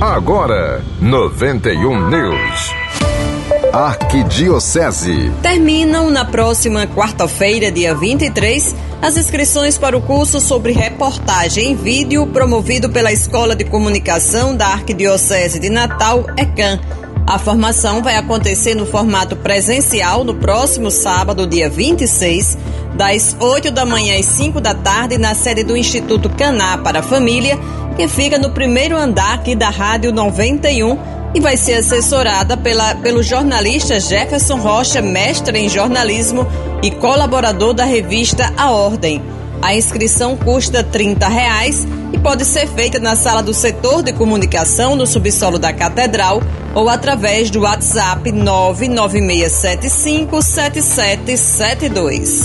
Agora, 91 News. Arquidiocese. Terminam na próxima quarta-feira, dia 23, as inscrições para o curso sobre reportagem em vídeo promovido pela Escola de Comunicação da Arquidiocese de Natal, ECAM. A formação vai acontecer no formato presencial no próximo sábado, dia 26, das 8 da manhã às 5 da tarde, na sede do Instituto Caná para a Família, que fica no primeiro andar aqui da Rádio 91 e vai ser assessorada pela, pelo jornalista Jefferson Rocha, mestre em jornalismo e colaborador da revista A Ordem. A inscrição custa R$ reais e pode ser feita na sala do setor de comunicação no subsolo da Catedral ou através do WhatsApp 996757772.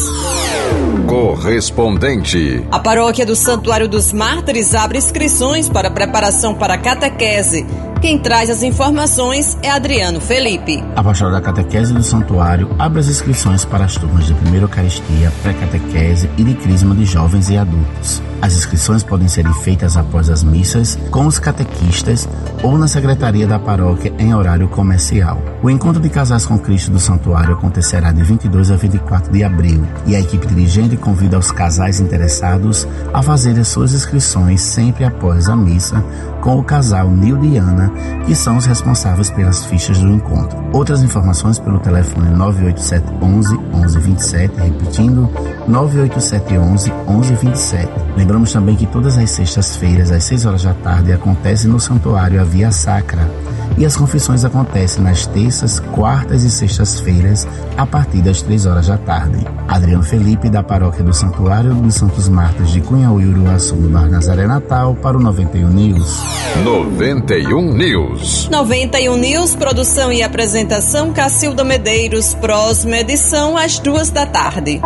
Correspondente. A paróquia do Santuário dos Mártires abre inscrições para preparação para catequese quem traz as informações é Adriano Felipe. A Pastoral da Catequese do Santuário abre as inscrições para as turmas de primeira Eucaristia, pré-catequese e de crisma de jovens e adultos. As inscrições podem ser feitas após as missas, com os catequistas ou na secretaria da paróquia em horário comercial. O encontro de casais com Cristo do Santuário acontecerá de 22 a 24 de abril e a equipe dirigente convida os casais interessados a fazerem suas inscrições sempre após a missa com o casal Nilde e Ana, que são os responsáveis pelas fichas do encontro. Outras informações pelo telefone 987 11 11 27, repetindo 987 11 11 27. Lembramos também que todas as sextas-feiras, às 6 horas da tarde, acontece no santuário a Via Sacra e as confissões acontecem nas terças, quartas e sextas-feiras, a partir das 3 horas da tarde. Adriano Felipe, da paróquia do Santuário dos Santos Mártires de Cunhaú e Uruaçu, do Bar Nazaré Natal, para o 91 News. 91 News. 91 News, produção e apresentação Cacilda Medeiros, próxima edição às duas da tarde.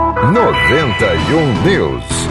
91 News.